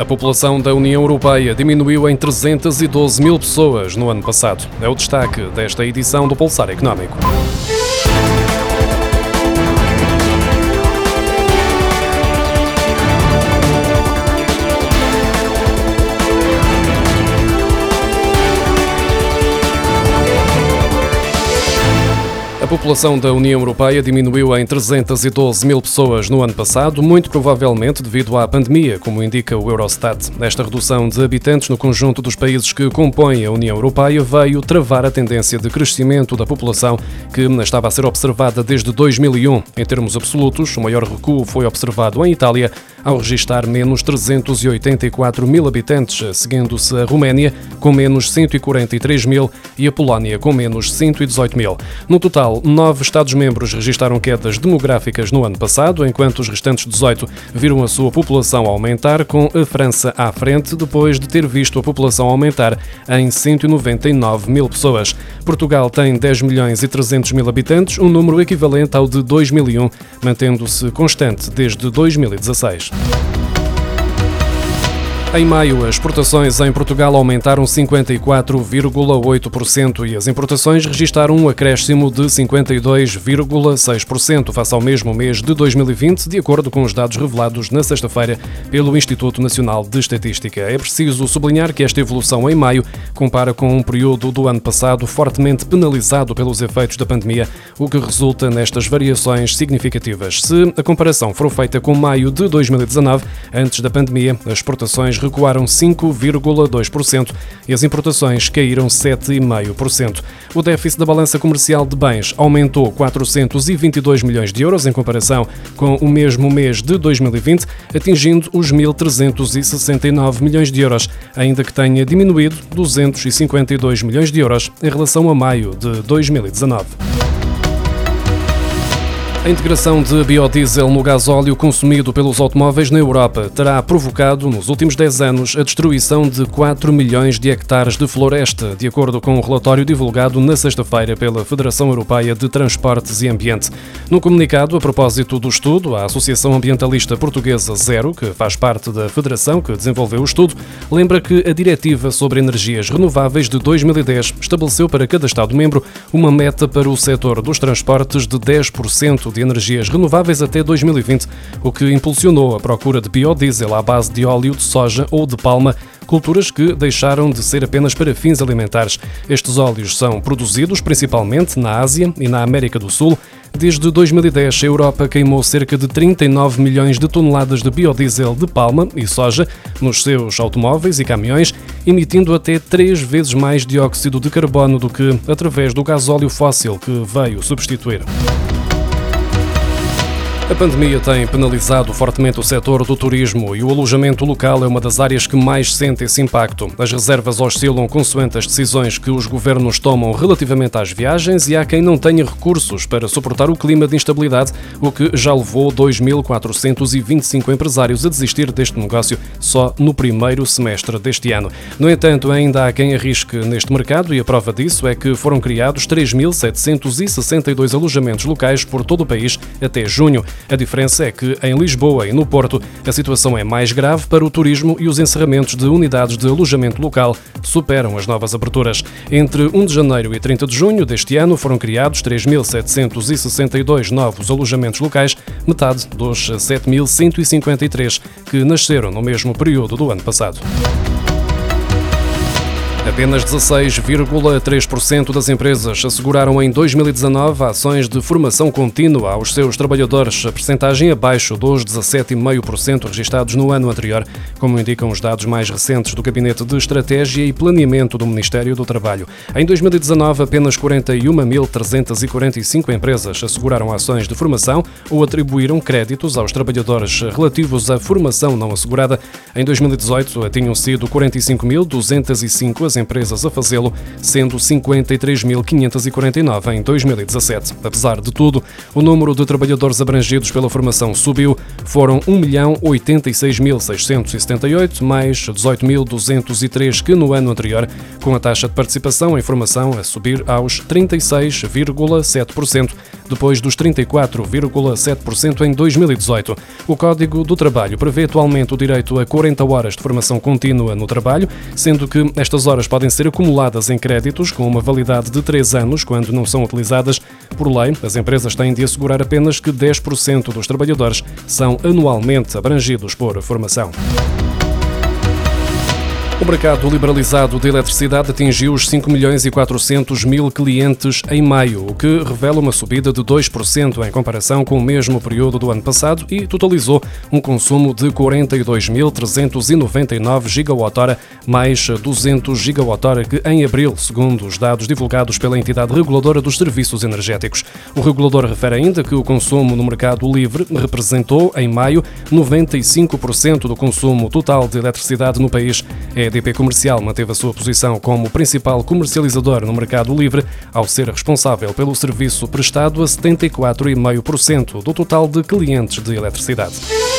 A população da União Europeia diminuiu em 312 mil pessoas no ano passado. É o destaque desta edição do Pulsar Económico. População da União Europeia diminuiu em 312 mil pessoas no ano passado, muito provavelmente devido à pandemia, como indica o Eurostat. Esta redução de habitantes no conjunto dos países que compõem a União Europeia veio travar a tendência de crescimento da população que estava a ser observada desde 2001. Em termos absolutos, o maior recuo foi observado em Itália, ao registrar menos 384 mil habitantes, seguindo-se a Roménia, com menos 143 mil, e a Polónia, com menos 118 mil. No total, nove Estados-membros registaram quedas demográficas no ano passado, enquanto os restantes 18 viram a sua população aumentar, com a França à frente, depois de ter visto a população aumentar em 199 mil pessoas. Portugal tem 10 milhões e 300 mil habitantes, um número equivalente ao de 2001, mantendo-se constante desde 2016. Em maio, as exportações em Portugal aumentaram 54,8% e as importações registaram um acréscimo de 52,6% face ao mesmo mês de 2020, de acordo com os dados revelados na sexta-feira pelo Instituto Nacional de Estatística. É preciso sublinhar que esta evolução em maio compara com um período do ano passado fortemente penalizado pelos efeitos da pandemia, o que resulta nestas variações significativas. Se a comparação for feita com maio de 2019, antes da pandemia, as exportações recuaram 5,2% e as importações caíram 7,5%. O déficit da balança comercial de bens aumentou 422 milhões de euros em comparação com o mesmo mês de 2020, atingindo os 1.369 milhões de euros, ainda que tenha diminuído 252 milhões de euros em relação a maio de 2019. A integração de biodiesel no gasóleo consumido pelos automóveis na Europa terá provocado, nos últimos 10 anos, a destruição de 4 milhões de hectares de floresta, de acordo com um relatório divulgado na sexta-feira pela Federação Europeia de Transportes e Ambiente. No comunicado, a propósito do estudo, a Associação Ambientalista Portuguesa Zero, que faz parte da federação que desenvolveu o estudo, lembra que a Diretiva sobre Energias Renováveis de 2010 estabeleceu para cada Estado-membro uma meta para o setor dos transportes de 10% de energias renováveis até 2020, o que impulsionou a procura de biodiesel à base de óleo de soja ou de palma culturas que deixaram de ser apenas para fins alimentares. Estes óleos são produzidos principalmente na Ásia e na América do Sul. Desde 2010, a Europa queimou cerca de 39 milhões de toneladas de biodiesel de palma e soja nos seus automóveis e caminhões, emitindo até três vezes mais dióxido de carbono do que através do gasóleo fóssil que veio substituir. A pandemia tem penalizado fortemente o setor do turismo e o alojamento local é uma das áreas que mais sente esse impacto. As reservas oscilam consoante as decisões que os governos tomam relativamente às viagens e há quem não tenha recursos para suportar o clima de instabilidade, o que já levou 2.425 empresários a desistir deste negócio só no primeiro semestre deste ano. No entanto, ainda há quem arrisque neste mercado e a prova disso é que foram criados 3.762 alojamentos locais por todo o país até junho. A diferença é que em Lisboa e no Porto a situação é mais grave para o turismo e os encerramentos de unidades de alojamento local superam as novas aberturas. Entre 1 de janeiro e 30 de junho deste ano foram criados 3.762 novos alojamentos locais, metade dos 7.153 que nasceram no mesmo período do ano passado. Apenas 16,3% das empresas asseguraram em 2019 ações de formação contínua aos seus trabalhadores, a percentagem abaixo dos 17,5% registados no ano anterior, como indicam os dados mais recentes do Gabinete de Estratégia e Planeamento do Ministério do Trabalho. Em 2019, apenas 41.345 empresas asseguraram ações de formação ou atribuíram créditos aos trabalhadores relativos à formação não assegurada. Em 2018, tinham sido 45.205 das empresas a fazê-lo, sendo 53.549 em 2017. Apesar de tudo, o número de trabalhadores abrangidos pela formação subiu, foram 1.086.678, mais 18.203 que no ano anterior, com a taxa de participação em formação a subir aos 36,7% depois dos 34,7% em 2018. O Código do Trabalho prevê atualmente o direito a 40 horas de formação contínua no trabalho, sendo que estas horas podem ser acumuladas em créditos com uma validade de 3 anos quando não são utilizadas. Por lei, as empresas têm de assegurar apenas que 10% dos trabalhadores são anualmente abrangidos por formação. O mercado liberalizado de eletricidade atingiu os 5 milhões e 400 mil clientes em maio, o que revela uma subida de 2% em comparação com o mesmo período do ano passado e totalizou um consumo de 42.399 gigawatt-hora, mais 200 gigawatt-hora que em abril, segundo os dados divulgados pela entidade reguladora dos serviços energéticos. O regulador refere ainda que o consumo no mercado livre representou, em maio, 95% do consumo total de eletricidade no país. É EDP Comercial manteve a sua posição como principal comercializador no mercado livre, ao ser responsável pelo serviço prestado a 74,5% do total de clientes de eletricidade.